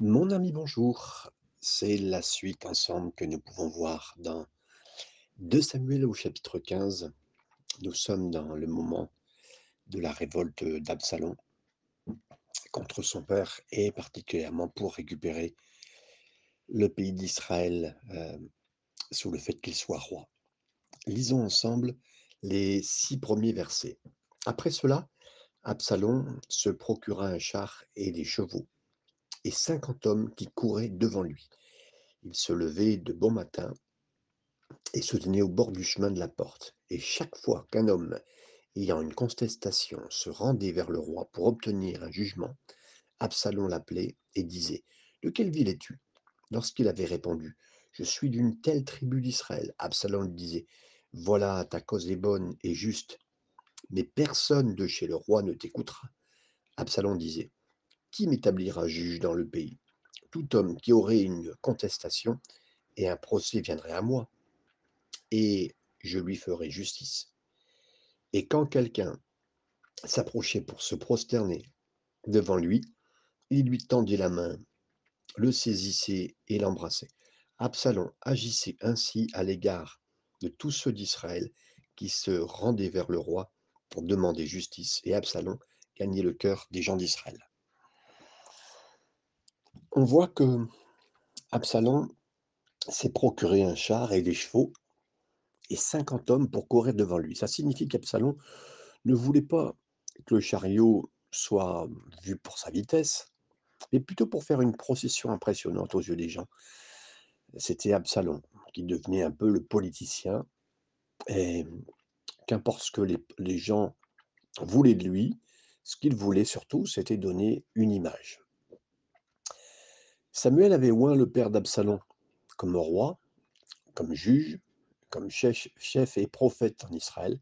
Mon ami, bonjour. C'est la suite ensemble que nous pouvons voir dans 2 Samuel au chapitre 15. Nous sommes dans le moment de la révolte d'Absalom contre son père et particulièrement pour récupérer le pays d'Israël euh, sous le fait qu'il soit roi. Lisons ensemble les six premiers versets. Après cela, Absalom se procura un char et des chevaux et cinquante hommes qui couraient devant lui. Il se levait de bon matin et se tenait au bord du chemin de la porte. Et chaque fois qu'un homme ayant une contestation se rendait vers le roi pour obtenir un jugement, Absalom l'appelait et disait De quelle ville es-tu? Lorsqu'il avait répondu Je suis d'une telle tribu d'Israël, Absalom lui disait Voilà, ta cause est bonne et juste, mais personne de chez le roi ne t'écoutera. Absalom disait Qui m'établira juge dans le pays Tout homme qui aurait une contestation et un procès viendrait à moi, et je lui ferai justice. Et quand quelqu'un s'approchait pour se prosterner devant lui, il lui tendit la main, le saisissait et l'embrassait. Absalom agissait ainsi à l'égard de tous ceux d'Israël qui se rendaient vers le roi pour demander justice, et Absalom gagnait le cœur des gens d'Israël. On voit que Absalom s'est procuré un char et des chevaux et 50 hommes pour courir devant lui. Ça signifie qu'Absalom ne voulait pas que le chariot soit vu pour sa vitesse, mais plutôt pour faire une procession impressionnante aux yeux des gens. C'était Absalom qui devenait un peu le politicien, et qu'importe ce que les, les gens voulaient de lui, ce qu'il voulait surtout, c'était donner une image. Samuel avait oint le père d'Absalom comme roi, comme juge, comme chef, et prophète en Israël.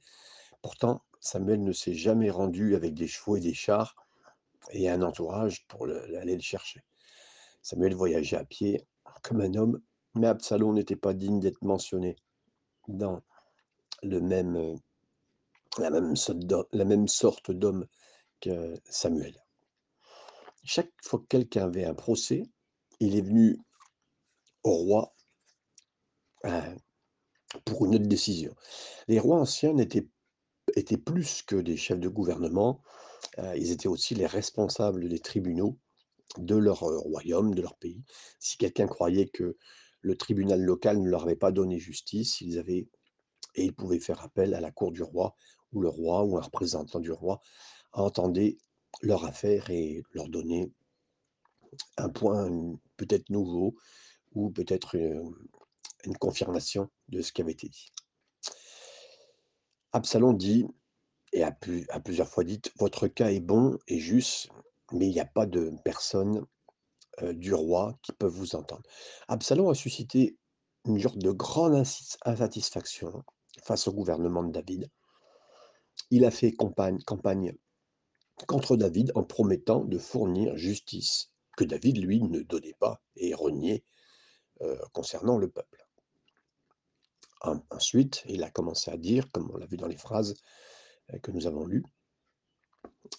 Pourtant, Samuel ne s'est jamais rendu avec des chevaux et des chars et un entourage pour le- aller le chercher. Samuel voyageait à pied comme un homme, mais Absalom n'était pas digne d'être mentionné dans le même, la même sorte d'homme que Samuel. Chaque fois que quelqu'un avait un procès, il est venu au roi euh, pour une autre décision. Les rois anciens n'étaient étaient plus que des chefs de gouvernement, euh, ils étaient aussi les responsables des tribunaux de leur euh, royaume, de leur pays. Si quelqu'un croyait que le tribunal local ne leur avait pas donné justice, ils avaient pouvaient faire appel à la cour du roi, où le roi ou un représentant du roi entendait leur affaire et leur donnait un point peut-être nouveau ou peut-être une, confirmation de ce qui avait été dit. Absalom dit, et a, plusieurs fois dit, votre cas est bon et juste, mais il n'y a pas de personne du roi qui peuvent vous entendre. Absalom a suscité une sorte de grande insatisfaction face au gouvernement de David. Il a fait campagne, campagne contre David en promettant de fournir justice que David, lui, ne donnait pas et reniait euh, concernant le peuple. En- ensuite, il a commencé à dire, comme on l'a vu dans les phrases euh, que nous avons lues,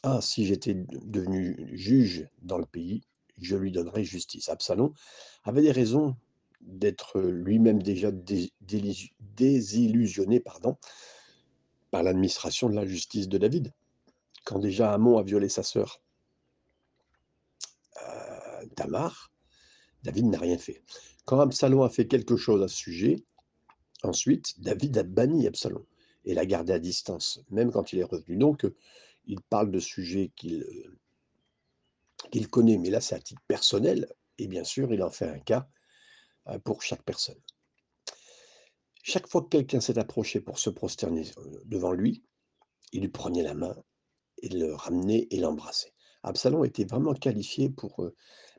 Ah, si j'étais de- devenu juge dans le pays, je lui donnerais justice. Absalom avait des raisons d'être lui-même déjà désillusionné par l'administration de la justice de David. Quand déjà Amon a violé sa sœur Tamar, David n'a rien fait. Quand Absalom a fait quelque chose à ce sujet, ensuite, David a banni Absalom et l'a gardé à distance, même quand il est revenu. Donc, il parle de sujets qu'il euh, qu'il connaît, mais là c'est à titre personnel, et bien sûr, il en fait un cas euh, pour chaque personne. Chaque fois que quelqu'un s'est approché pour se prosterner euh, devant lui, il lui prenait la main et le ramenait et l'embrassait. Absalom était vraiment qualifié pour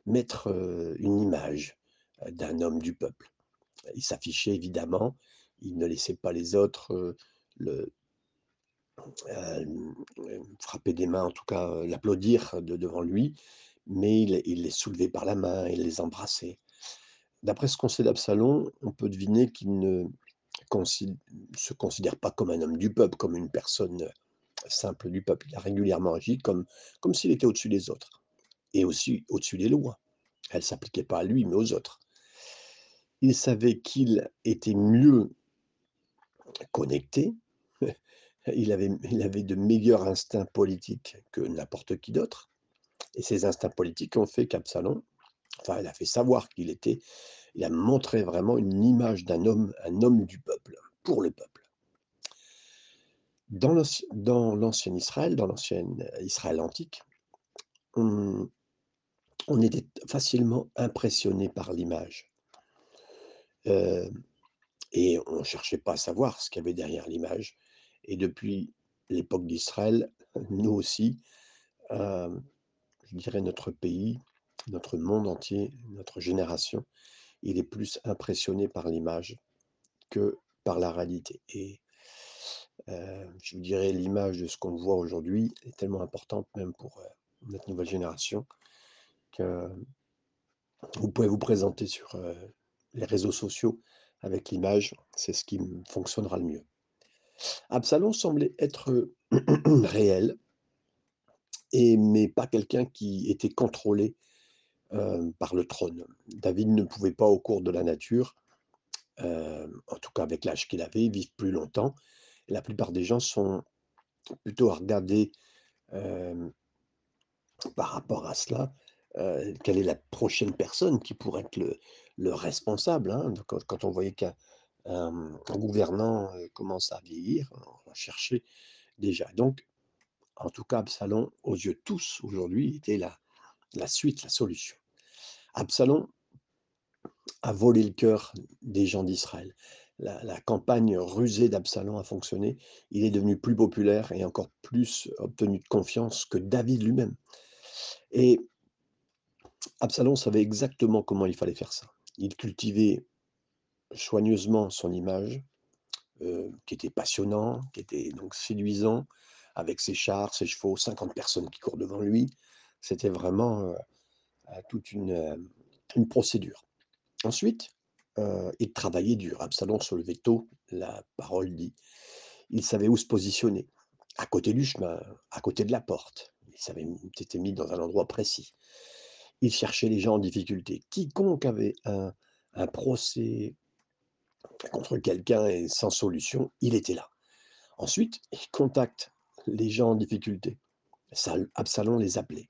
mettre une image d'un homme du peuple. Il s'affichait évidemment, il ne laissait pas les autres frapper des mains, en tout cas l'applaudir de devant lui, mais il, les soulevait par la main, il les embrassait. D'après ce qu'on sait d'Absalom, on peut deviner qu'il ne se considère pas comme un homme du peuple, comme une personne simple du peuple. Il a régulièrement agi comme s'il était au-dessus des autres et aussi au-dessus des lois. Elle s'appliquait pas à lui, mais aux autres. Il savait qu'il était mieux connecté, il avait il avait de meilleurs instincts politiques que n'importe qui d'autre et ces instincts politiques ont fait qu'Absalom enfin, il a fait savoir qu'il était il a montré vraiment une image d'un homme un homme du peuple, pour le peuple. Dans l'anci dans l'ancien Israël, dans l'ancienne Israël antique, on était facilement impressionné par l'image. Et on cherchait pas à savoir ce qu'il y avait derrière l'image et depuis l'époque d'Israël, nous aussi, je dirais notre pays, notre monde entier, notre génération, il est plus impressionné par l'image que par la réalité et je vous dirais l'image de ce qu'on voit aujourd'hui est tellement importante même pour, notre nouvelle génération vous pouvez vous présenter sur, heu, les réseaux sociaux avec l'image, c'est ce qui fonctionnera le mieux. Absalom semblait être réel mais pas quelqu'un qui était contrôlé, heu, par le trône. David ne pouvait pas au cours de la nature, hem, en tout cas avec l'âge qu'il avait, vivre plus longtemps. La plupart des gens sont plutôt à regarder, par rapport à cela, heu, quelle est la prochaine personne qui pourrait être le le responsable, hein. Quand on voyait qu'un un, un gouvernant, heu, commence à vieillir, on cherchait déjà donc en tout cas Absalom, aux yeux de tous aujourd'hui, était la la suite, la solution. Absalom a volé le cœur des gens d'Israël. La la campagne rusée d'Absalom a fonctionné. Il est devenu plus populaire et encore plus obtenu de confiance que David lui-même et Absalom savait exactement comment il fallait faire ça. Il cultivait soigneusement son image, heu, qui était passionnant, qui était donc séduisant, avec ses chars, ses chevaux, 50 personnes qui courent devant lui. C'était vraiment, heu heu, toute une, procédure. Ensuite, il travaillait dur. Absalom se levait tôt, la parole dit. Il savait où se positionner, à côté du chemin, à côté de la porte. Il s'était mis dans un endroit précis. Il cherchait les gens en difficulté. Quiconque avait un procès contre quelqu'un et sans solution, il était là. Ensuite, il contacte les gens en difficulté. Sal Absalom les appelait.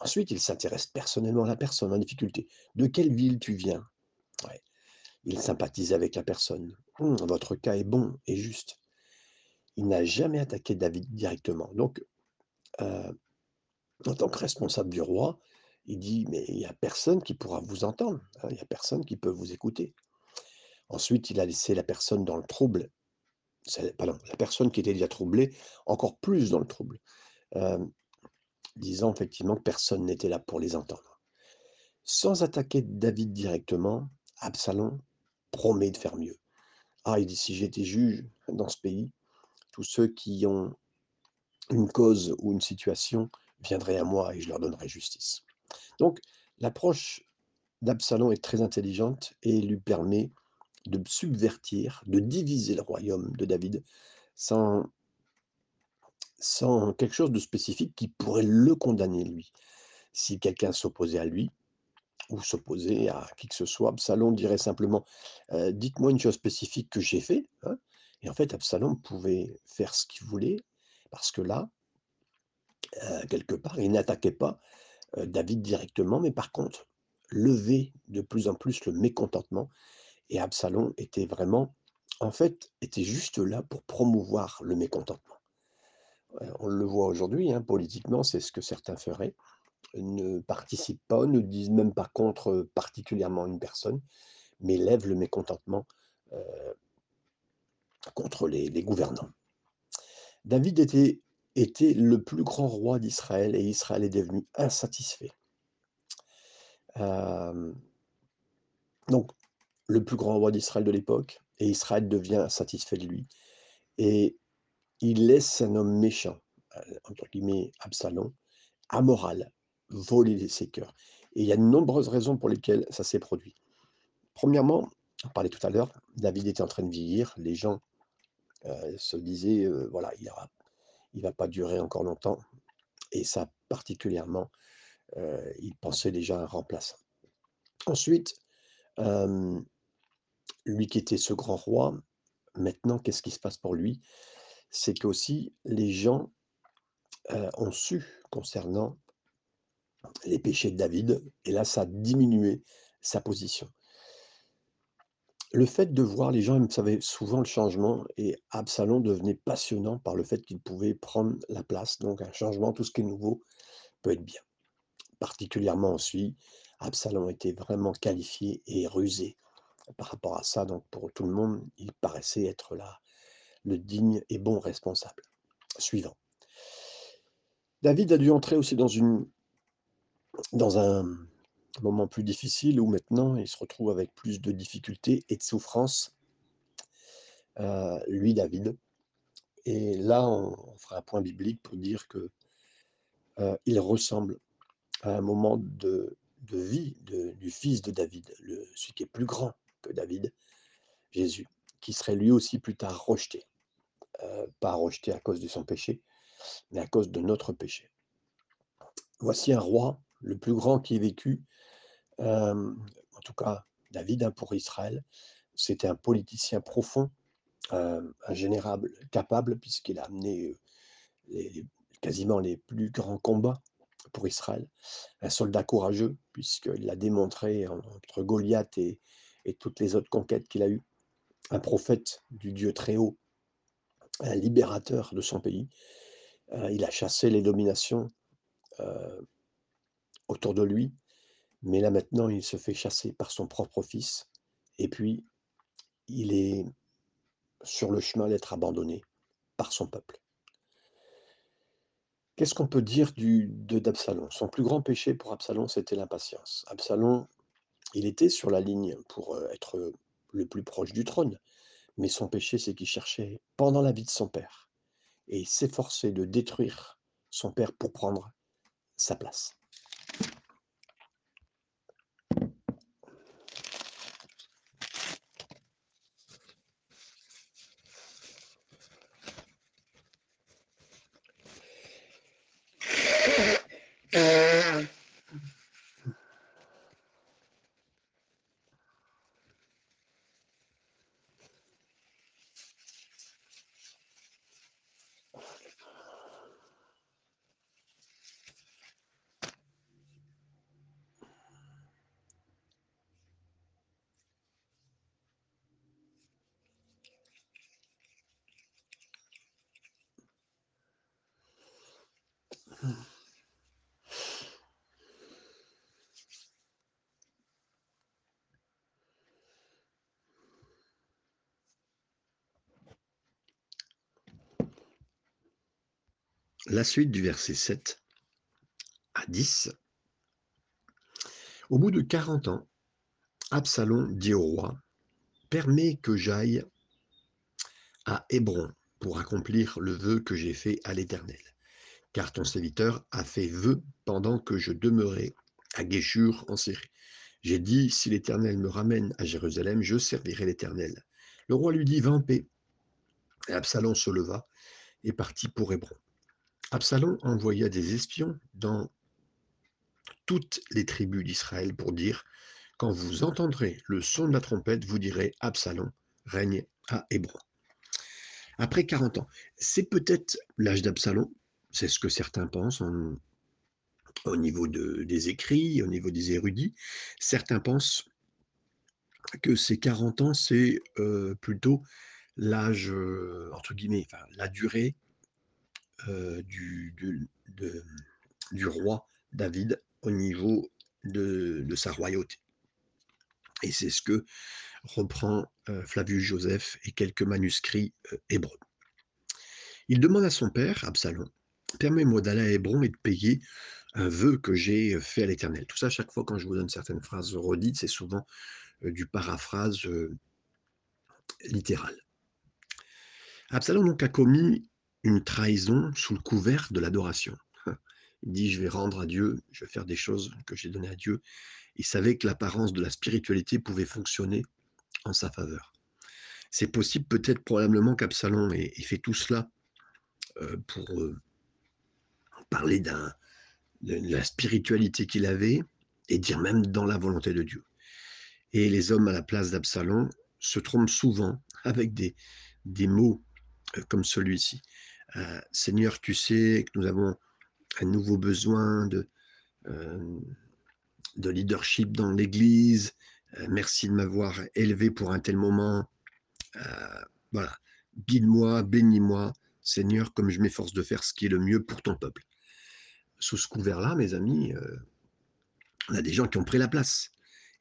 Ensuite, il s'intéresse personnellement à la personne en difficulté. «De quelle ville tu viens?» Il sympathisait avec la personne. «Mmh, votre cas est bon et juste». Il n'a jamais attaqué David directement. Donc, heu, en tant que responsable du roi, il dit: «Mais il y a personne qui pourra vous entendre, hein, il y a personne qui peut vous écouter». Ensuite, il a laissé la personne dans le trouble, la personne qui était déjà troublée, encore plus dans le trouble, hem, disant effectivement que personne n'était là pour les entendre. Sans attaquer David directement, Absalom promet de faire mieux. Ah, il dit: «Si j'étais juge dans ce pays, tous ceux qui ont une cause ou une situation viendraient à moi et je leur donnerais justice». Donc l'approche d'Absalom est très intelligente et lui permet de subvertir, de diviser le royaume de David sans quelque chose de spécifique qui pourrait le condamner lui. Si quelqu'un s'opposait à lui ou s'opposait à qui que ce soit, Absalom dirait simplement: «Heu, dites-moi une chose spécifique que j'ai fait, hein» et en fait Absalom pouvait faire ce qu'il voulait parce que là heu, quelque part, il n'attaquait pas, David directement, mais par contre, levait de plus en plus le mécontentement et Absalom était vraiment en fait, était juste là pour promouvoir le mécontentement. Heu, on le voit aujourd'hui, hein, politiquement, c'est ce que certains feraient, ne participent pas, ne disent même pas contre, heu, particulièrement une personne, mais lèvent le mécontentement, contre les gouvernants. David était était le plus grand roi d'Israël et Israël est devenu insatisfait. Donc le plus grand roi d'Israël de l'époque et Israël devient satisfait de lui et il laisse un homme «méchant», heu, entre guillemets, Absalom, amoral, voler ses cœurs et il y a de nombreuses raisons pour lesquelles ça s'est produit. Premièrement, on parlait tout à l'heure, David était en train de vieillir, les gens, heu, se disaient, heu: «Voilà, il aura il va pas durer encore longtemps» et ça particulièrement, heu, il pensait déjà à un remplaçant. Ensuite, lui qui était ce grand roi, maintenant, qu'est-ce qui se passe pour lui? C'est qu'aussi les gens, heu, ont su concernant les péchés de David et là, ça a diminué sa position. Le fait de voir les gens aiment souvent le changement et Absalom devenait passionnant par le fait qu'il pouvait prendre la place, donc un changement, tout ce qui est nouveau peut être bien. Particulièrement aussi, Absalom était vraiment qualifié et rusé par rapport à ça, donc pour tout le monde, il paraissait être là le digne et bon responsable. Suivant. David a dû entrer aussi dans une dans un moment plus difficile où maintenant il se retrouve avec plus de difficultés et de souffrances, euh, lui David. Et là, on, fera un point biblique pour dire que euh, il ressemble à un moment de, vie du fils de David, le, celui qui est plus grand que David, Jésus, qui serait lui aussi plus tard rejeté. Euh, pas rejeté à cause de son péché, mais à cause de notre péché. Voici un roi, le plus grand qui ait vécu, en tout cas David hein, pour Israël. C'était un politicien profond, un général capable, puisqu'il a amené quasiment les plus grands combats pour Israël. Un soldat courageux, puisqu'il l'a démontré entre Goliath et, toutes les autres conquêtes qu'il a eues. Un prophète du Dieu très haut, un libérateur de son pays. il a chassé les dominations autour de lui, mais là maintenant il se fait chasser par son propre fils, et puis il est sur le chemin d'être abandonné par son peuple. Qu'est-ce qu'on peut dire du, de Son plus grand péché pour Absalom, c'était l'impatience. Absalom, il était sur la ligne pour euh, être le plus proche du trône, mais son péché, c'est qu'il cherchait, pendant la vie de son père, et s'efforçait de détruire son père pour prendre sa place. La suite du verset 7 à 10. Au bout de 40 ans, Absalom dit au roi, Permets que j'aille à Hébron pour accomplir le vœu que j'ai fait à l'Éternel car ton serviteur a fait vœu pendant que je demeurais à Géshur en Syrie. J'ai dit, si l'Éternel me ramène à Jérusalem, je servirai l'Éternel. Le roi lui dit, va en paix. Absalom se leva et partit pour Hébron. Absalom envoya des espions dans toutes les tribus d'Israël pour dire, quand vous entendrez le son de la trompette, vous direz, Absalom règne à Hébron. Après 40 ans, c'est peut-être l'âge d'Absalom, c'est ce que certains pensent au niveau des écrits, au niveau des érudits. Certains pensent que ces 40 ans, c'est euh, plutôt l'âge, euh, entre guillemets, la durée euh, du, du, roi David au niveau de, sa royauté. Et c'est ce que reprend Flavius Joseph et quelques manuscrits hébreux. Il demande à son père, Absalom, Permets-moi d'aller à Hébron et de payer un vœu que j'ai fait à l'Éternel. Tout ça, chaque fois quand je vous donne certaines phrases redites, c'est souvent du paraphrase littéral. Absalom donc a commis une trahison sous le couvert de l'adoration. Il dit Je vais rendre à Dieu, je vais faire des choses que j'ai données à Dieu. Il savait que l'apparence de la spiritualité pouvait fonctionner en sa faveur. C'est possible, peut-être, probablement qu'Absalom ait, fait tout cela pour parler de la spiritualité qu'il avait et dire même dans la volonté de Dieu. Et les hommes à la place d'Absalom se trompent souvent avec des, mots euh, comme celui-ci. Euh, Seigneur, tu sais que nous avons un nouveau besoin de, euh, de leadership dans l'Église. merci de m'avoir élevé pour un tel moment. voilà, guide-moi, bénis-moi, Seigneur, comme je m'efforce de faire ce qui est le mieux pour ton peuple. Sous ce couvert-là, mes amis, on a des gens qui ont pris la place.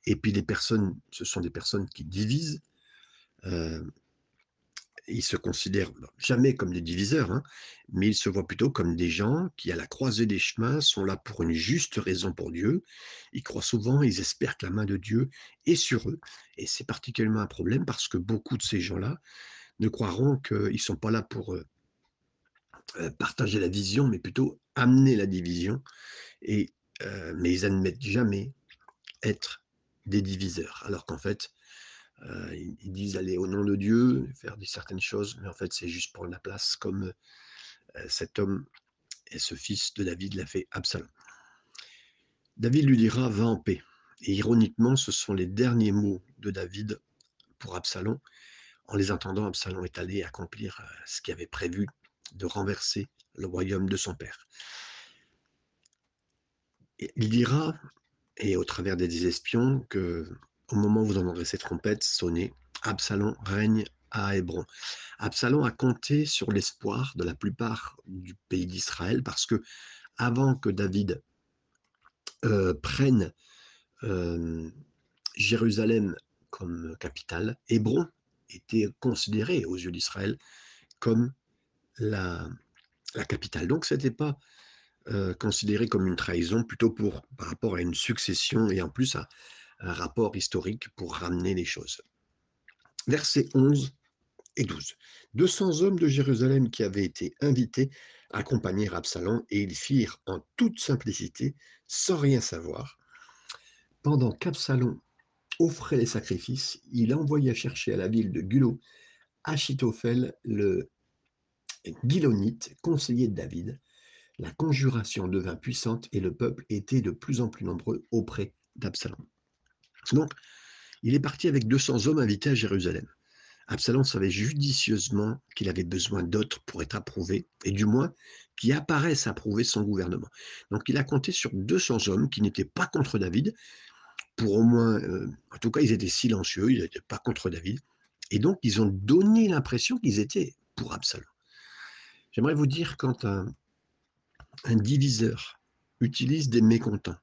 Et puis les personnes, ce sont des personnes qui divisent, ils se considèrent jamais comme des diviseurs, hein, mais ils se voient plutôt comme des gens qui, à la croisée des chemins, sont là pour une juste raison pour Dieu. Ils croient souvent, ils espèrent que la main de Dieu est sur eux. Et c'est particulièrement un problème parce que beaucoup de ces gens-là ne croiront qu'ils ne sont pas là pour euh, euh, partager la vision, mais plutôt amener la division. Et, euh, mais ils n'admettent jamais être des diviseurs, alors qu'en fait, euh, ils, disent aller au nom de Dieu, faire certaines choses, mais en fait c'est juste pour la place, comme euh, cet homme et ce fils de David l'a fait Absalom. David lui dira va en paix. Et ironiquement, ce sont les derniers mots de David pour Absalom. En les entendant, Absalom est allé accomplir euh, ce qu'il avait prévu de renverser le royaume de son père. il dira, et au travers des espions, que au moment où vous entendrez ces trompettes sonner, Absalom règne à Hébron. Absalom a compté sur l'espoir de la plupart du pays d'Israël parce que avant que David euh, prenne euh, Jérusalem comme capitale, Hébron était considéré aux yeux d'Israël comme la, capitale. Donc ce n'était pas euh, considéré comme une trahison, plutôt pour, par rapport à une succession et en plus à, un rapport historique pour ramener les choses. Versets 11 et 12. 200 hommes de Jérusalem qui avaient été invités accompagnèrent Absalom et ils firent en toute simplicité, sans rien savoir. Pendant qu'Absalom offrait les sacrifices, il envoya chercher à la ville de Gulo Achitophel, le Conseiller de David. La conjuration devint puissante et le peuple était de plus en plus nombreux auprès d'Absalom. Donc, il est parti avec 200 hommes invités à Jérusalem. Absalom savait judicieusement qu'il avait besoin d'autres pour être approuvé, et du moins qui apparaissent approuver son gouvernement. Donc il a compté sur 200 hommes qui n'étaient pas contre David, pour au moins, euh, en tout cas ils étaient silencieux, ils n'étaient pas contre David, et donc ils ont donné l'impression qu'ils étaient pour Absalom. J'aimerais vous dire quand un diviseur utilise des mécontents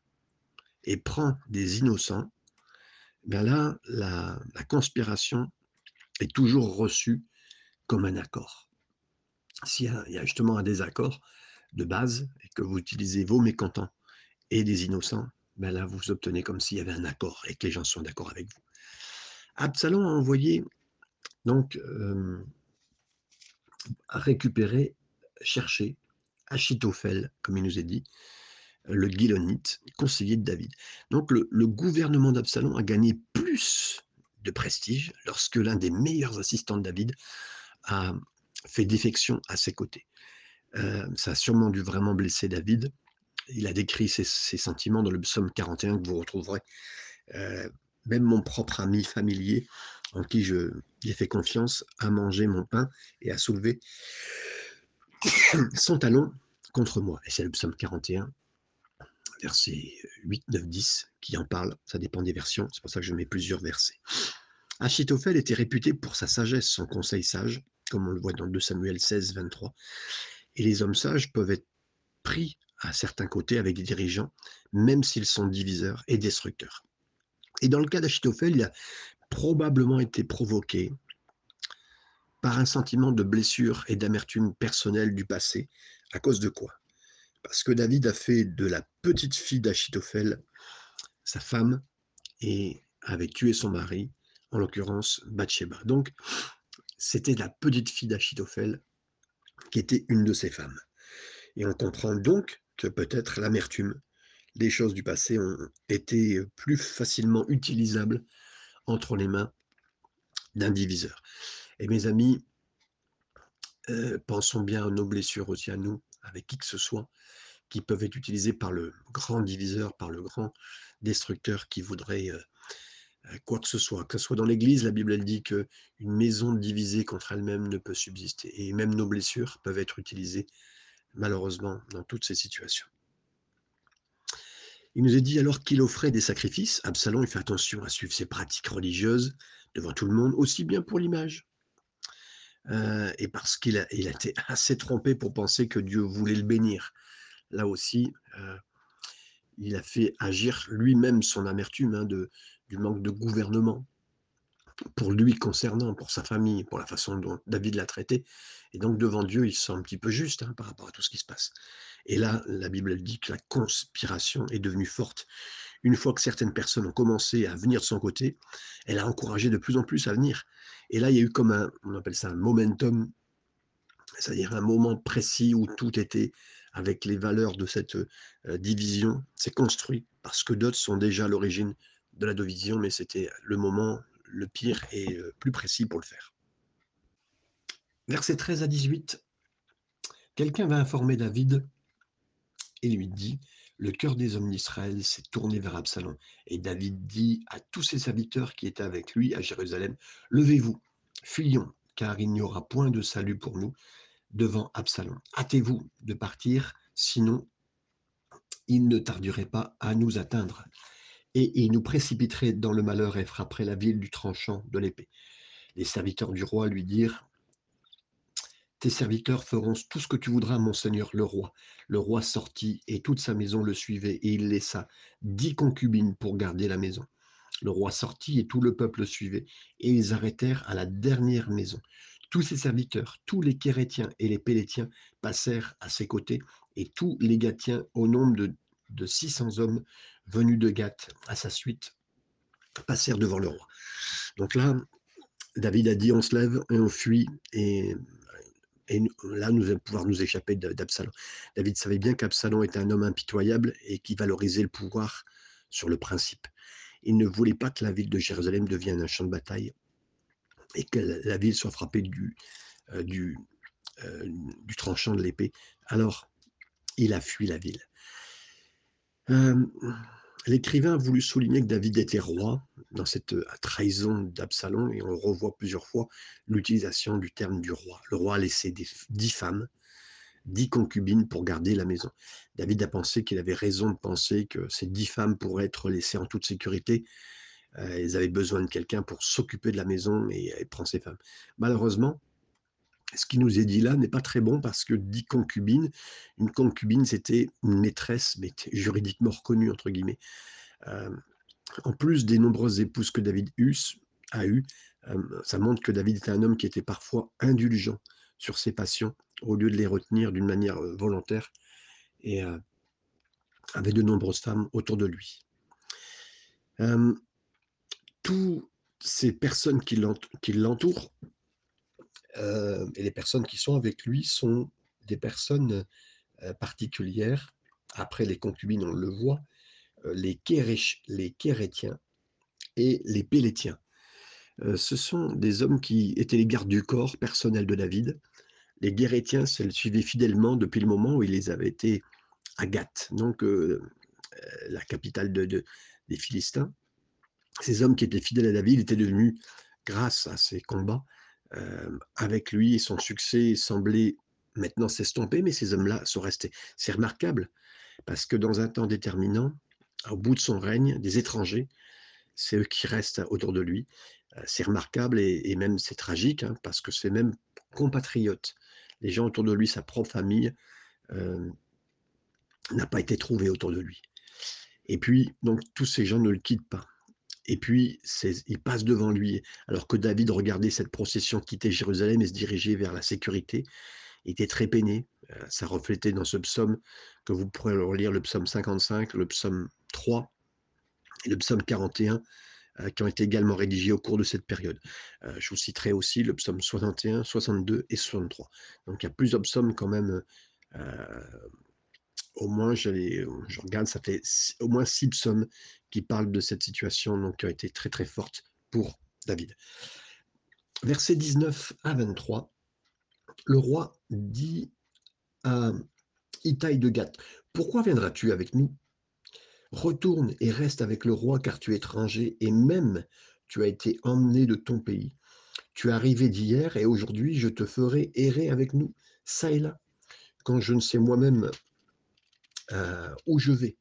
et prend des innocents, ben là, la, conspiration est toujours reçue comme un accord. S'il y, a justement un désaccord de base et que vous utilisez vos mécontents et des innocents, ben là, vous obtenez comme s'il y avait un accord et que les gens sont d'accord avec vous. Absalom a envoyé, donc, euh, récupérer, chercher Achitophel, comme il nous est dit, le Gilonite, conseiller de David. Donc le, gouvernement d'Absalom a gagné plus de prestige lorsque l'un des meilleurs assistants de David a fait défection à ses côtés. Euh, ça a sûrement dû vraiment blesser David. Il a décrit ses, sentiments dans le psaume 41 que vous retrouverez. Euh, même mon propre ami familier, en qui je ai fait confiance, a mangé mon pain et a soulevé son talon contre moi. Et c'est le psaume 41 versets 8, 9, 10 qui en parle. Ça dépend des versions, c'est pour ça que je mets plusieurs versets. Achitophel était réputé pour sa sagesse, son conseil sage, comme on le voit dans 2 Samuel 16, 23. Et les hommes sages peuvent être pris à certains côtés avec des dirigeants, même s'ils sont diviseurs et destructeurs. Et dans le cas d'Achitophel, il a probablement été provoqué par un sentiment de blessure et d'amertume personnelle du passé. À cause de quoi? Parce que David a fait de la petite fille d'Achitophel sa femme et avait tué son mari, en l'occurrence Bathsheba. Donc, c'était la petite fille d'Achitophel qui était une de ses femmes. Et on comprend donc que peut-être l'amertume, les choses du passé ont été plus facilement utilisables entre les mains d'un diviseur. Et mes amis, euh, pensons bien à nos blessures aussi à nous, avec qui que ce soit, qui peuvent être utilisés par le grand diviseur, par le grand destructeur qui voudrait euh, quoi que ce soit. Que ce soit dans l'Église, la Bible elle dit qu'une maison divisée contre elle-même ne peut subsister. Et même nos blessures peuvent être utilisées, malheureusement, dans toutes ces situations. Il nous est dit alors qu'il offrait des sacrifices. Absalom, il fait attention à suivre ses pratiques religieuses devant tout le monde, aussi bien pour l'image. Et parce qu'il a, été assez trompé pour penser que Dieu voulait le bénir. Là aussi, il a fait agir lui-même son amertume hein, du manque de gouvernement pour lui concernant, pour sa famille, pour la façon dont David l'a traité. Et donc devant Dieu, il se sent un petit peu juste hein, par rapport à tout ce qui se passe. Et là, la Bible dit que la conspiration est devenue forte. Une fois que certaines personnes ont commencé à venir de son côté, elle a encouragé de plus en plus à venir. Et là, il y a eu comme un, on appelle ça un momentum, c'est-à-dire un moment précis où tout était avec les valeurs de cette euh, division. C'est construit parce que d'autres sont déjà à l'origine de la division, mais c'était le moment le pire et euh, plus précis pour le faire. Versets 13 à 18. Quelqu'un va informer David et lui dit Le cœur des hommes d'Israël s'est tourné vers Absalom. Et David dit à tous ses serviteurs qui étaient avec lui à Jérusalem Levez-vous, fuyons, car il n'y aura point de salut pour nous devant Absalom. Hâtez-vous de partir, sinon il ne tarderait pas à nous atteindre. Et il nous précipiterait dans le malheur et frapperait la ville du tranchant de l'épée. Les serviteurs du roi lui dirent tes serviteurs feront tout ce que tu voudras, mon seigneur le roi. Le roi sortit et toute sa maison le suivait, et il laissa dix concubines pour garder la maison. Le roi sortit et tout le peuple le suivait, et ils arrêtèrent à la dernière maison. Tous ses serviteurs, tous les Kérétiens et les Pélétiens passèrent à ses côtés, et tous les Gatiens, au nombre de, de 600 hommes venus de Gath à sa suite, passèrent devant le roi. Donc là, David a dit on se lève et on fuit, et et là, nous allons pouvoir nous échapper d'Absalom. David savait bien qu'Absalom était un homme impitoyable et qui valorisait le pouvoir sur le principe. Il ne voulait pas que la ville de Jérusalem devienne un champ de bataille et que la ville soit frappée du, euh, euh, du tranchant de l'épée. Alors, il a fui la ville. Euh, L'écrivain a voulu souligner que David était roi dans cette euh, trahison d'Absalom, et on revoit plusieurs fois l'utilisation du terme du roi. Le roi a laissé dix femmes, dix concubines pour garder la maison. David a pensé qu'il avait raison de penser que ces dix femmes pourraient être laissées en toute sécurité. Euh, elles avaient besoin de quelqu'un pour s'occuper de la maison et, et prendre ces femmes. Malheureusement, ce qui nous est dit là n'est pas très bon parce que dix concubines, une concubine c'était une maîtresse, mais juridiquement reconnue entre guillemets. En plus des nombreuses épouses que David a eues, ça montre que David était un homme qui était parfois indulgent sur ses passions au lieu de les retenir d'une manière volontaire et avait de nombreuses femmes autour de lui. toutes ces personnes qui l'entourent euh, et les personnes qui sont avec lui sont des personnes euh, particulières. Après les concubines, on le voit, euh, les, Kéréch, les Kérétiens et les Pélétiens. ce sont des hommes qui étaient les gardes du corps personnels de David. Les Guérétiens se le suivaient fidèlement depuis le moment où il les avait été à Gath, donc la capitale de, des Philistins. Ces hommes qui étaient fidèles à David étaient devenus, grâce à ces combats, avec lui, son succès semblait maintenant s'estomper, mais ces hommes-là sont restés. C'est remarquable, parce que dans un temps déterminant, au bout de son règne, des étrangers, c'est eux qui restent autour de lui. C'est remarquable et, même c'est tragique, hein, parce que c'est même compatriotes. Les gens autour de lui, sa propre famille, n'a pas été trouvée autour de lui. Et puis, donc, tous ces gens ne le quittent pas. Et puis, il passe devant lui, alors que David regardait cette procession quitter Jérusalem et se diriger vers la sécurité. Il était très peiné. Euh, ça reflétait dans ce psaume que vous pourrez relire, le psaume 55, le psaume 3 et le psaume 41, euh, qui ont été également rédigés au cours de cette période. Euh, je vous citerai aussi le psaume 61, 62 et 63. Donc il y a plusieurs psaumes quand même au moins, je, je, regarde, ça fait au moins six psaumes qui parlent de cette situation, donc qui a été très très forte pour David. Versets 19 à 23, le roi dit à Itaï de Gath, Pourquoi viendras-tu avec nous? Retourne et reste avec le roi car tu es étranger et même tu as été emmené de ton pays. Tu es arrivé d'hier et aujourd'hui je te ferai errer avec nous, ça et là, quand je ne sais moi-même euh, où je vais.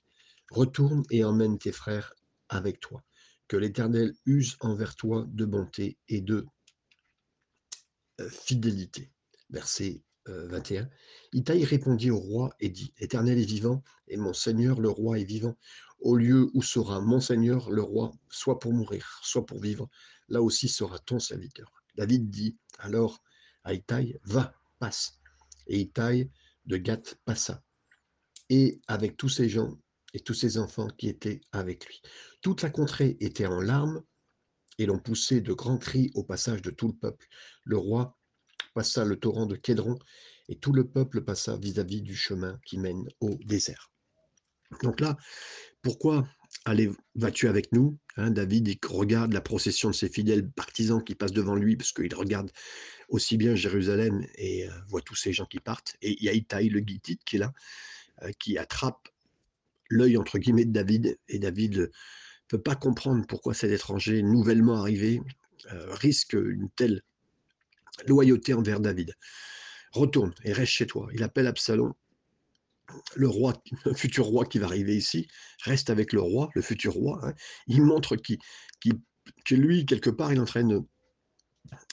Retourne et emmène tes frères avec toi. Que l'Éternel use envers toi de bonté et de euh, fidélité. Verset 21. Euh, Itaï répondit au roi et dit Éternel est vivant et mon Seigneur le roi est vivant. Au lieu où sera mon Seigneur le roi, soit pour mourir, soit pour vivre, là aussi sera ton serviteur. David dit alors à Itaï Va, passe. Et Itaï de Gath passa. Et avec tous ces gens et tous ses enfants qui étaient avec lui. Toute la contrée était en larmes et l'on poussait de grands cris au passage de tout le peuple. Le roi passa le torrent de Kédron et tout le peuple passa vis-à-vis du chemin qui mène au désert. Donc là, pourquoi vas-tu avec nous hein, David il regarde la procession de ses fidèles partisans qui passent devant lui, parce qu'il regarde aussi bien Jérusalem et euh, voit tous ces gens qui partent. Et il y a Itaï, le Gittite, qui est là, qui attrape l'œil entre guillemets de David, et David ne peut pas comprendre pourquoi cet étranger nouvellement arrivé euh, risque une telle loyauté envers David. Retourne et reste chez toi. Il appelle Absalom, le roi, futur roi qui va arriver ici, reste avec le roi, le futur roi. Hein. Il montre que lui, quelque part, il est en train de,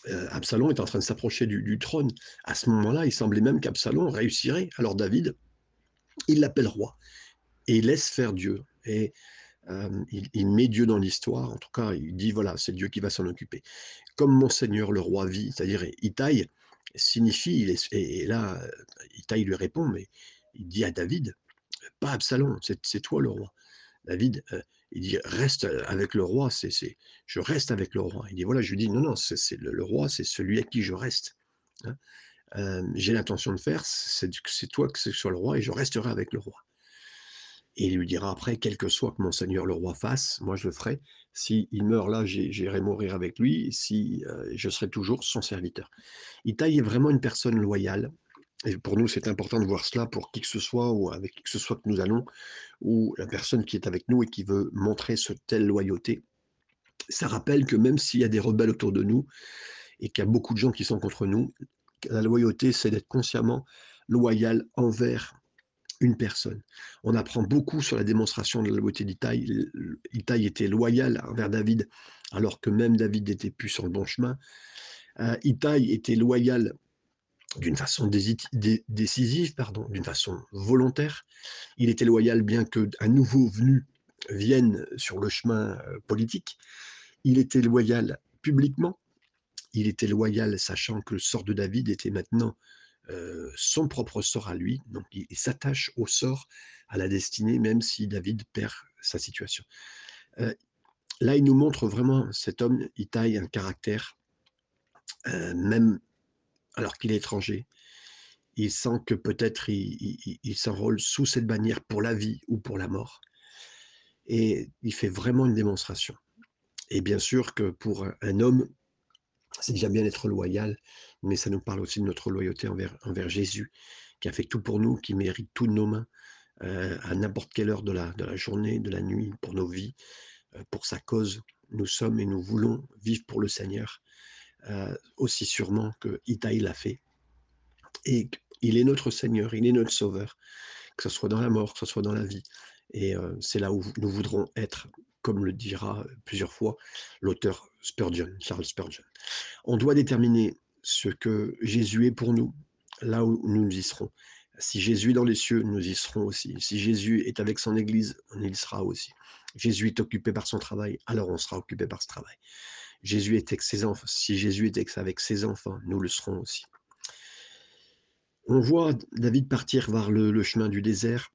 euh, Absalom est en train de s'approcher du, trône. À ce moment-là, il semblait même qu'Absalom réussirait. Alors David, il l'appelle roi et il laisse faire Dieu. Et euh, il, met Dieu dans l'histoire, en tout cas, il dit voilà, c'est Dieu qui va s'en occuper. Comme mon Seigneur le roi vit, c'est-à-dire Itaï signifie, et, là, Itaï lui répond, mais il dit à David, pas Absalom, c'est toi le roi. David, euh, il dit reste avec le roi, c'est je reste avec le roi. Il dit voilà, je lui dis non, non, c'est le, roi, c'est celui à qui je reste. Hein. J'ai l'intention de faire, c'est toi que c'est sur le roi et je resterai avec le roi. Et il lui dira après, quel que soit que mon Seigneur le roi fasse, moi je le ferai. S'il il meurt là, j'irai mourir avec lui, si euh, je serai toujours son serviteur. Itaï est vraiment une personne loyale. Et pour nous, c'est important de voir cela pour qui que ce soit, ou avec qui que ce soit que nous allons, ou la personne qui est avec nous et qui veut montrer ce telle loyauté. Ça rappelle que même s'il y a des rebelles autour de nous, et qu'il y a beaucoup de gens qui sont contre nous, la loyauté, c'est d'être consciemment loyal envers une personne. On apprend beaucoup sur la démonstration de la loyauté d'Itaï. Itaï était loyal envers David, alors que même David n'était plus sur le bon chemin. Euh, Itaï était loyal d'une façon décisive, pardon, d'une façon volontaire. Il était loyal bien qu'un nouveau venu vienne sur le chemin euh, politique. Il était loyal publiquement. Il était loyal sachant que le sort de David était maintenant euh, son propre sort à lui. Donc, il, s'attache au sort, à la destinée, même si David perd sa situation. Euh, là, il nous montre vraiment cet homme, il taille un caractère, euh, même alors qu'il est étranger. Il sent que peut-être il, s'enrôle sous cette bannière pour la vie ou pour la mort. Et il fait vraiment une démonstration. Et bien sûr que pour un homme, c'est déjà bien d'être loyal, mais ça nous parle aussi de notre loyauté envers, Jésus, qui a fait tout pour nous, qui mérite toutes nos mains, euh, à n'importe quelle heure de la, de la journée, de la nuit, pour nos vies, euh, pour sa cause. Nous sommes et nous voulons vivre pour le Seigneur, euh, aussi sûrement que Itaï l'a fait. Et il est notre Seigneur, il est notre Sauveur, que ce soit dans la mort, que ce soit dans la vie. Et c'est là où nous voudrons être comme le dira plusieurs fois l'auteur Spurgeon, Charles Spurgeon. On doit déterminer ce que Jésus est pour nous, là où nous y serons. Si Jésus est dans les cieux, nous y serons aussi. Si Jésus est avec son Église, on y sera aussi. Jésus est occupé par son travail, alors on sera occupé par ce travail. Jésus est avec ses enfants. Si Jésus est avec ses enfants, nous le serons aussi. On voit David partir vers le chemin du désert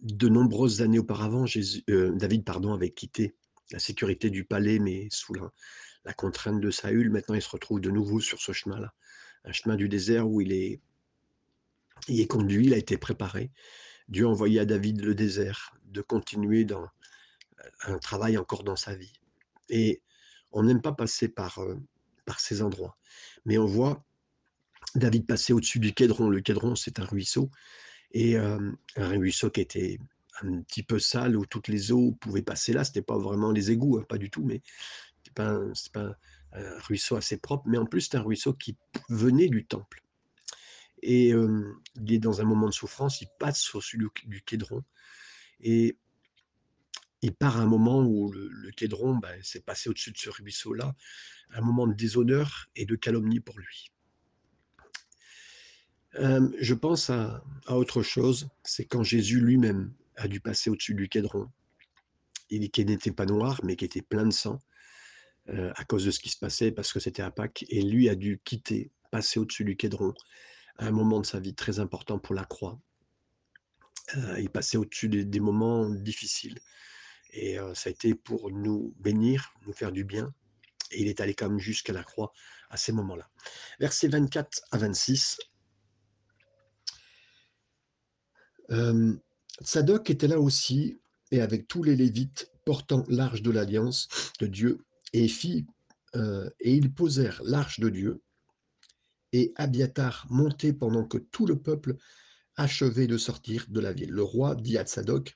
de nombreuses années auparavant, euh, David pardon, avait quitté la sécurité du palais, mais sous la, contrainte de Saül. Maintenant, il se retrouve de nouveau sur ce chemin-là, un chemin du désert où il est, conduit, il a été préparé. Dieu a envoyé à David le désert de continuer dans un travail encore dans sa vie. Et on n'aime pas passer par, euh, ces endroits. Mais on voit David passer au-dessus du Kédron. Le Kédron, c'est un ruisseau et un ruisseau qui était un petit peu sale où toutes les eaux pouvaient passer là. C'était pas vraiment les égouts, hein, pas du tout, mais c'est pas, pas un ruisseau assez propre. Mais en plus, c'est un ruisseau qui venait du temple. Et il est dans un moment de souffrance, il passe au-dessus du, du. Et il part à un moment où le, le Kédron ben, s'est passé au-dessus de ce ruisseau-là, un moment de déshonneur et de calomnie pour lui. Je pense à, autre chose, c'est quand Jésus lui-même a dû passer au-dessus du Kédron. Il qui n'était pas noir, mais qui était plein de sang à cause de ce qui se passait, parce que c'était à Pâques, et lui a dû quitter, passer au-dessus du Kédron, à un moment de sa vie très important pour la croix. il passait au-dessus des moments difficiles. Et ça a été pour nous bénir, nous faire du bien. Et il est allé quand même jusqu'à la croix à ces moments-là. Versets 24 à 26. Euh, Sadok était là aussi, et avec tous les Lévites portant l'arche de l'alliance de Dieu, et fit, et ils posèrent l'arche de Dieu, et Abiatar montait pendant que tout le peuple achevait de sortir de la ville. Le roi dit à Sadok,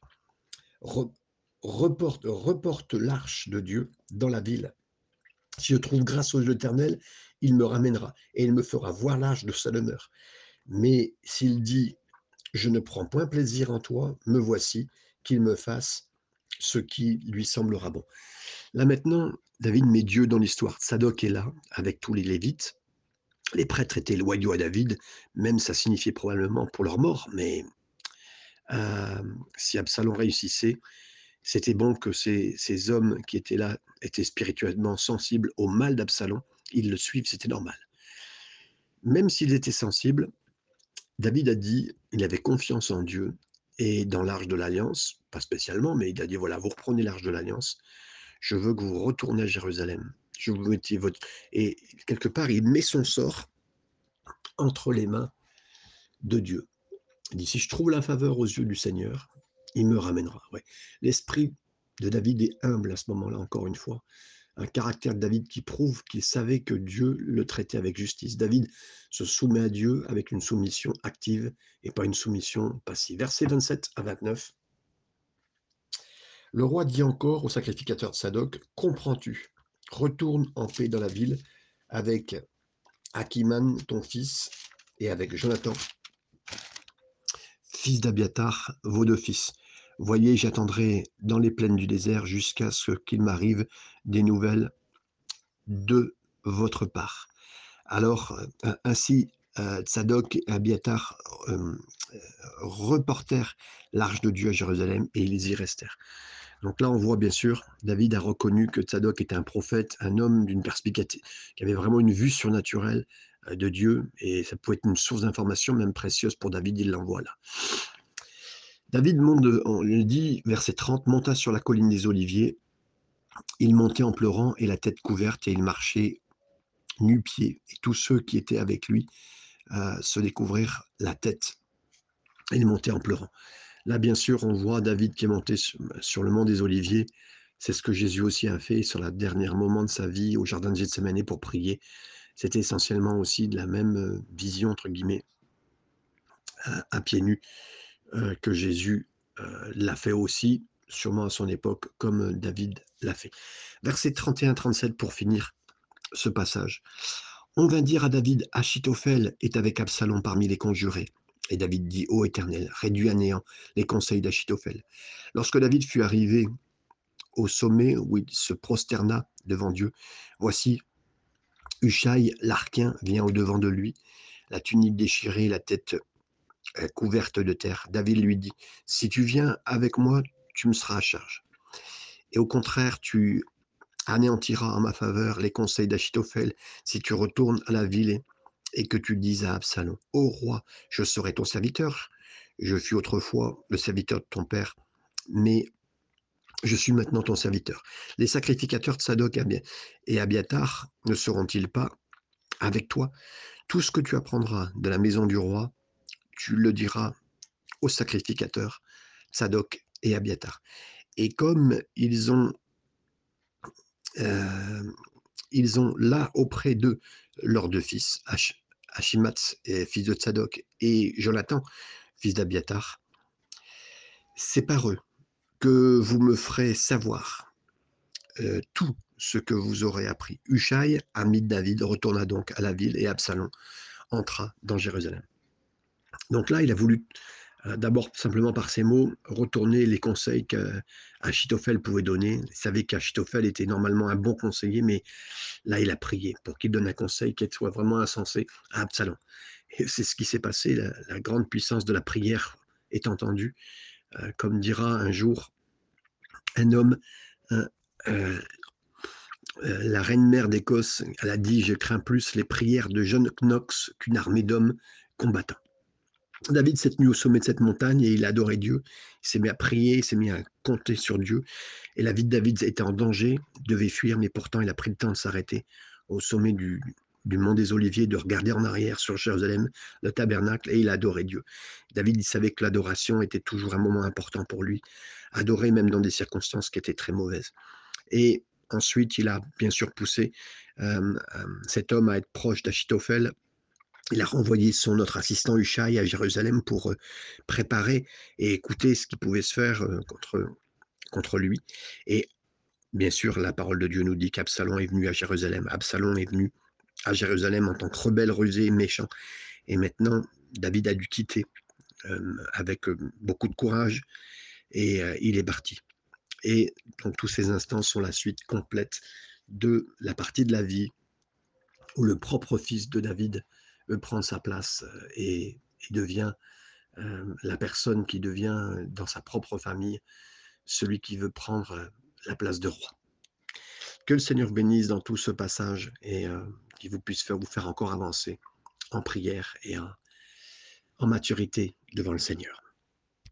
reporte, reporte l'arche de Dieu dans la ville. Si je trouve grâce aux l'Éternel, il me ramènera et il me fera voir l'arche de sa demeure. Mais s'il dit, je ne prends point plaisir en toi, me voici, qu'il me fasse ce qui lui semblera bon. Là maintenant, David met Dieu dans l'histoire. Sadoc est là avec tous les Lévites. Les prêtres étaient loyaux à David, même ça signifiait probablement pour leur mort, mais euh, si Absalom réussissait, c'était bon que ces, hommes qui étaient là étaient spirituellement sensibles au mal d'Absalom. Ils le suivent, c'était normal. Même s'ils étaient sensibles, David a dit, il avait confiance en Dieu et dans l'arche de l'Alliance, pas spécialement, mais il a dit, voilà, vous reprenez l'arche de l'Alliance, je veux que vous retournez à Jérusalem. Je vous votre... Et quelque part, il met son sort entre les mains de Dieu. Il dit, si je trouve la faveur aux yeux du Seigneur, il me ramènera. L'esprit de David est humble à ce moment-là, encore une fois. Un caractère de David qui prouve qu'il savait que Dieu le traitait avec justice. David se soumet à Dieu avec une soumission active et pas une soumission passive. Versets 27 à 29. Le roi dit encore au sacrificateur de Sadoc Comprends-tu? Retourne en paix dans la ville avec Akiman, ton fils, et avec Jonathan, fils d'Abiatar, vos deux fils. Voyez, j'attendrai dans les plaines du désert jusqu'à ce qu'il m'arrive des nouvelles de votre part. Alors, euh, ainsi, euh, Tzadok et Abiatar euh, reportèrent l'arche de Dieu à Jérusalem et ils y restèrent. Donc là, on voit bien sûr, David a reconnu que Tzadok était un prophète, un homme d'une perspicacité, qui avait vraiment une vue surnaturelle de Dieu, et ça pouvait être une source d'information même précieuse pour David, il l'envoie là. David monte, on le dit, verset 30, monta sur la colline des Oliviers, il montait en pleurant et la tête couverte, et il marchait nu-pied, et tous ceux qui étaient avec lui euh, se découvrirent la tête, il montait en pleurant. Là, bien sûr, on voit David qui est monté sur, le mont des Oliviers, c'est ce que Jésus aussi a fait sur la dernière moment de sa vie au jardin de Gethsemane pour prier. C'était essentiellement aussi de la même euh, vision, entre guillemets, à, pieds nus, euh, que Jésus euh, l'a fait aussi, sûrement à son époque, comme David l'a fait. Verset 31-37 pour finir ce passage. On vint dire à David, Achitophel est avec Absalom parmi les conjurés. Et David dit, Ô Éternel, réduis à néant les conseils d'Achitophel. Lorsque David fut arrivé au sommet où il se prosterna devant Dieu, voici, Hushai, l'Arquin, vient au-devant de lui, la tunique déchirée, la tête couverte de terre. David lui dit, si tu viens avec moi, tu me seras à charge. Et au contraire, tu anéantiras en ma faveur les conseils d'Achitophel si tu retournes à la ville et que tu dises à Absalom, Ô roi, je serai ton serviteur. Je fus autrefois le serviteur de ton père, mais je suis maintenant ton serviteur. Les sacrificateurs de Sadok et Abiatar ne seront-ils pas avec toi? Tout ce que tu apprendras de la maison du roi, tu le diras aux sacrificateurs Sadok et Abiatar. Et comme ils ont, euh, ils ont là auprès d'eux leurs deux fils, Achimat, fils de Sadok, et Jonathan, fils d'Abiatar, C'est par eux que vous me ferez savoir euh, tout ce que vous aurez appris. Hushai, ami de David, retourna donc à la ville et Absalom entra dans Jérusalem. Donc là, il a voulu euh, d'abord simplement par ses mots retourner les conseils qu'Achitophel pouvait donner. Il savait qu'Achitophel était normalement un bon conseiller, mais là, il a prié pour qu'il donne un conseil qui soit vraiment insensé à Absalom. Et c'est ce qui s'est passé, la, grande puissance de la prière est entendue. Euh, comme dira un jour un homme, euh, la reine-mère d'Écosse, elle a dit Je crains plus les prières de John Knox qu'une armée d'hommes combattants. David s'est tenu au sommet de cette montagne et il adorait Dieu. Il s'est mis à prier, il s'est mis à compter sur Dieu. Et la vie de David était en danger, devait fuir, mais pourtant il a pris le temps de s'arrêter au sommet du, mont des Oliviers, de regarder en arrière sur Jérusalem, le tabernacle, et il adorait Dieu. David, il savait que l'adoration était toujours un moment important pour lui, adorer même dans des circonstances qui étaient très mauvaises. Et ensuite, il a bien sûr poussé euh, euh, cet homme à être proche d'Achitophel, il a renvoyé son autre assistant Hushai à Jérusalem pour préparer et écouter ce qui pouvait se faire contre, contre lui. Et bien sûr, la parole de Dieu nous dit qu'Absalom est venu à Jérusalem. Absalom est venu à Jérusalem en tant que rebelle rusé et méchant. Et maintenant, David a dû quitter avec beaucoup de courage et il est parti. Et donc tous ces instants sont la suite complète de la partie de la vie où le propre fils de David prendre sa place euh, et, devient euh, la personne qui devient dans sa propre famille celui qui veut prendre euh, la place de roi. Que le Seigneur bénisse dans tout ce passage et qu'il vous puisse faire, vous faire encore avancer en prière et en maturité devant le Seigneur.